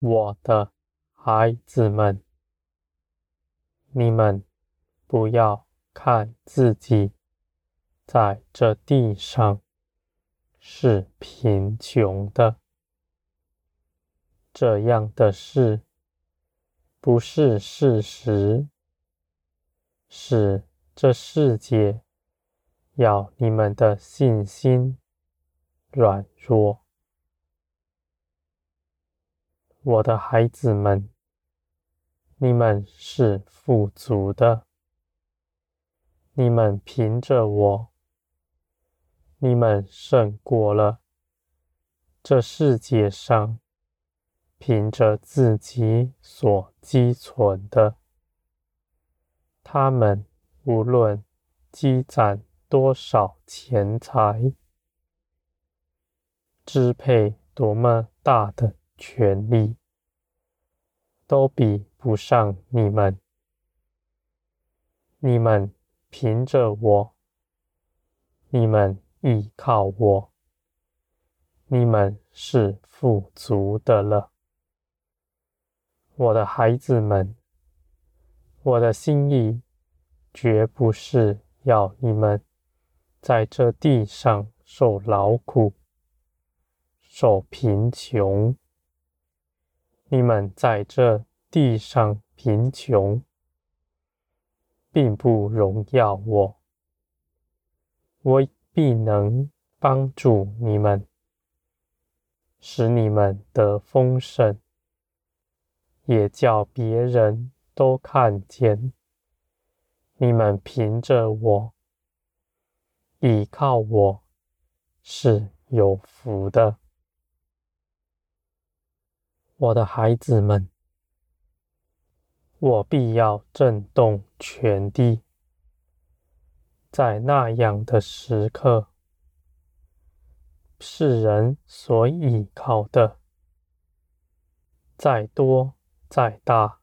我的孩子们，你们不要看自己在这地上是贫穷的，这样的事不是事实，是这世界要你们的信心软弱。我的孩子们，你们是富足的，你们凭着我，你们胜过了这世界上凭着自己所积存的。他们无论积攒多少钱财，支配多么大的权力，都比不上你们。你们凭着我，你们依靠我，你们是富足的了。我的孩子们，我的心意绝不是要你们在这地上受劳苦、受贫穷。你们在这地上贫穷，并不荣耀我。我必能帮助你们，使你们得丰盛，也叫别人都看见你们凭着我，倚靠我是有福的。我的孩子们，我必要震动全地。在那样的时刻，世人所倚靠的，再多再大，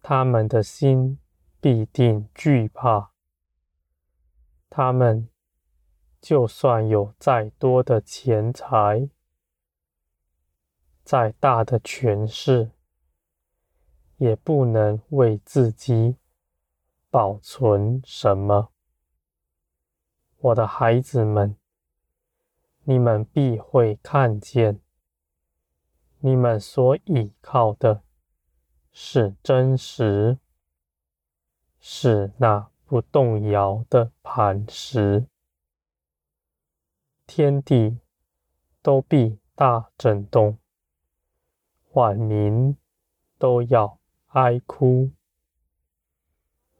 他们的心必定惧怕。他们就算有再多的钱财，再大的权势，也不能为自己保存什么。我的孩子们，你们必会看见，你们所倚靠的是真实，是那不动摇的磐石，天地都必大震动。万民都要哀哭，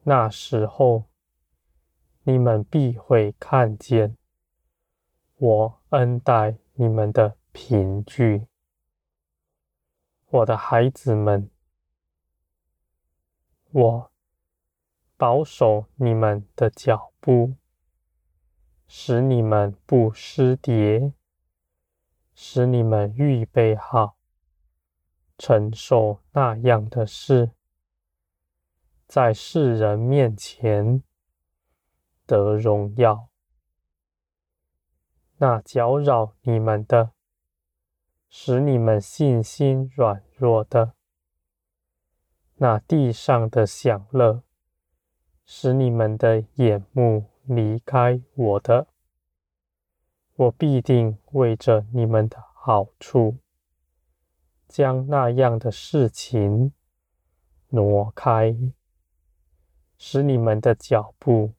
那时候你们必会看见我恩待你们的凭据，我的孩子们，我保守你们的脚步，使你们不失跌，使你们预备好。承受那样的事，在世人面前得荣耀。那搅扰你们的，使你们信心软弱的；那地上的享乐，使你们的眼目离开我的，我必定为着你们的好处。将那样的事情挪开，使你们的脚步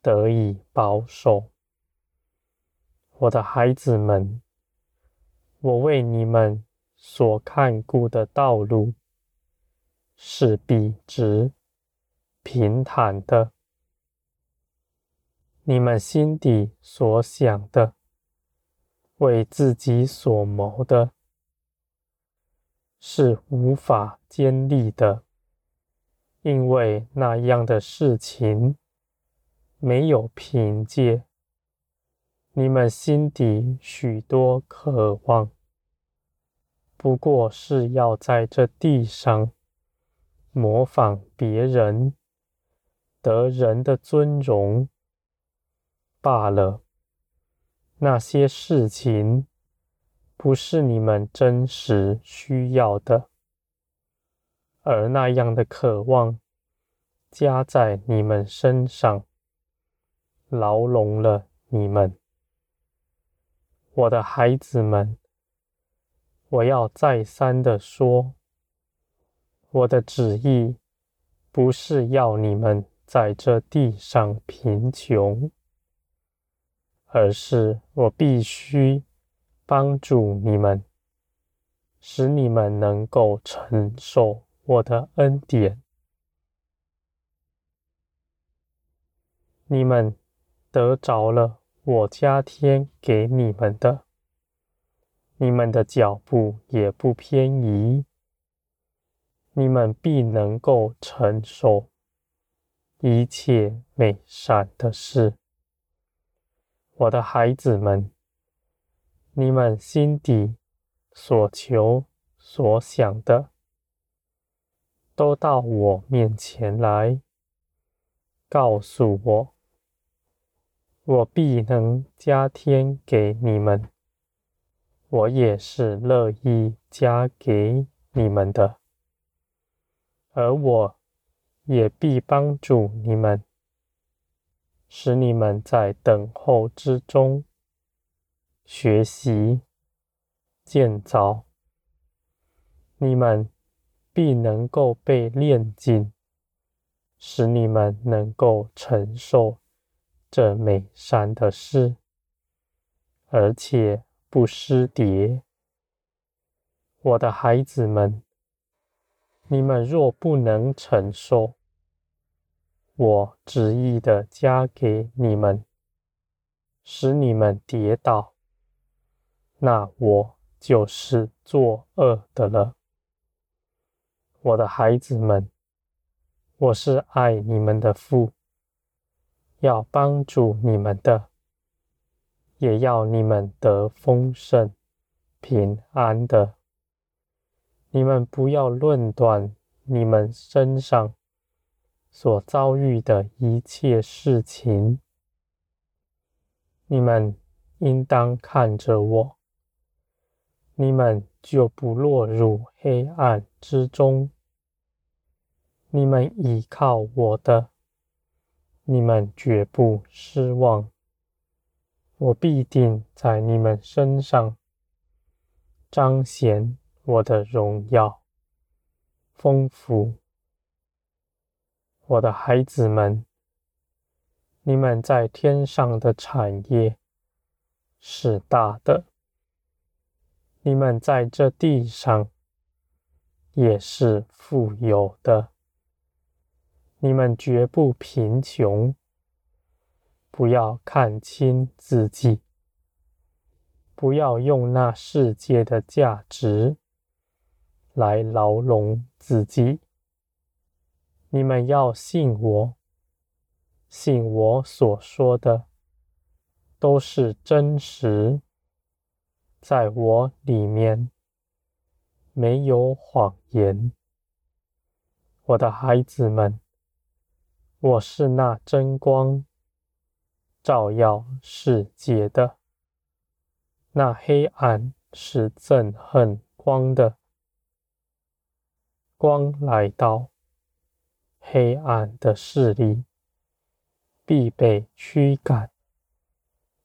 得以保守。我的孩子们，我为你们所看顾的道路是笔直、平坦的。你们心底所想的，为自己所谋的。是无法坚立的，因为那样的事情没有凭借。你们心底许多渴望，不过是要在这地上模仿别人，得人的尊荣罢了。那些事情不是你们真实需要的，而那样的渴望加在你们身上，牢笼了你们。我的孩子们，我要再三的说，我的旨意不是要你们在这地上贫穷，而是我必须帮助你们，使你们能够承受我的恩典。你们得着了。我加添给你们的，你们的脚步也不偏移，你们必能够承受一切美善的事。我的孩子们，你们心底所求所想的，都到我面前来，告诉我。我必能加添给你们，我也是乐意加给你们的，而我也必帮助你们，使你们在等候之中学习建造，你们必能够被炼尽，使你们能够承受。这美善的事，而且不失跌。我的孩子们，你们若不能承受，我执意的加给你们，使你们跌倒，那我就是作恶的了。我的孩子们，我是爱你们的父。要帮助你们的，也要你们得丰盛、平安的。你们不要论断你们身上所遭遇的一切事情，你们应当看着我，你们就不落入黑暗之中。你们依靠我的。你们绝不失望，我必定在你们身上彰显我的荣耀，丰富。我的孩子们，你们在天上的产业是大的，你们在这地上也是富有的。你们绝不贫穷，不要看轻自己，不要用那世界的价值来牢笼自己。你们要信我，信我所说的都是真实，在我里面没有谎言。我的孩子们。我是那真光，照耀世界的。那黑暗是憎恨光的。光来到，黑暗的势力必被驱赶，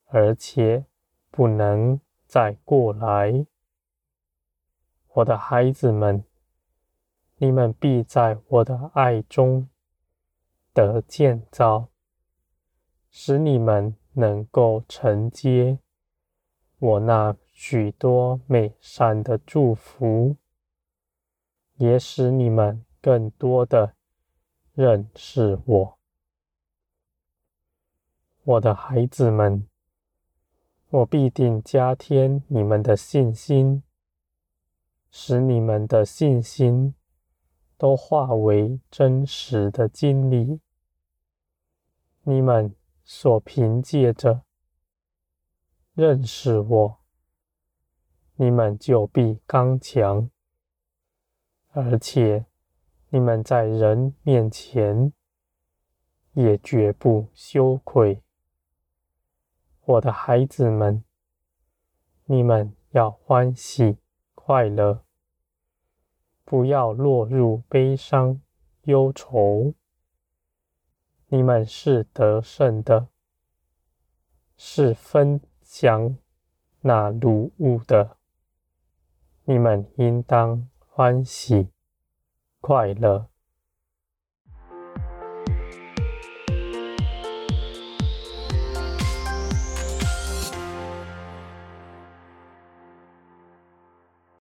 而且不能再过来。我的孩子们，你们必在我的爱中。得建造，使你们能够承接我那许多美善的祝福，也使你们更多的认识我。我的孩子们，我必定加添你们的信心，使你们的信心都化为真实的经历。你们所凭借着认识我，你们就必刚强，而且你们在人面前也绝不羞愧。我的孩子们，你们要欢喜快乐，不要落入悲伤忧愁。你们是得胜的，是分享那乳物的。你们应当欢喜快乐。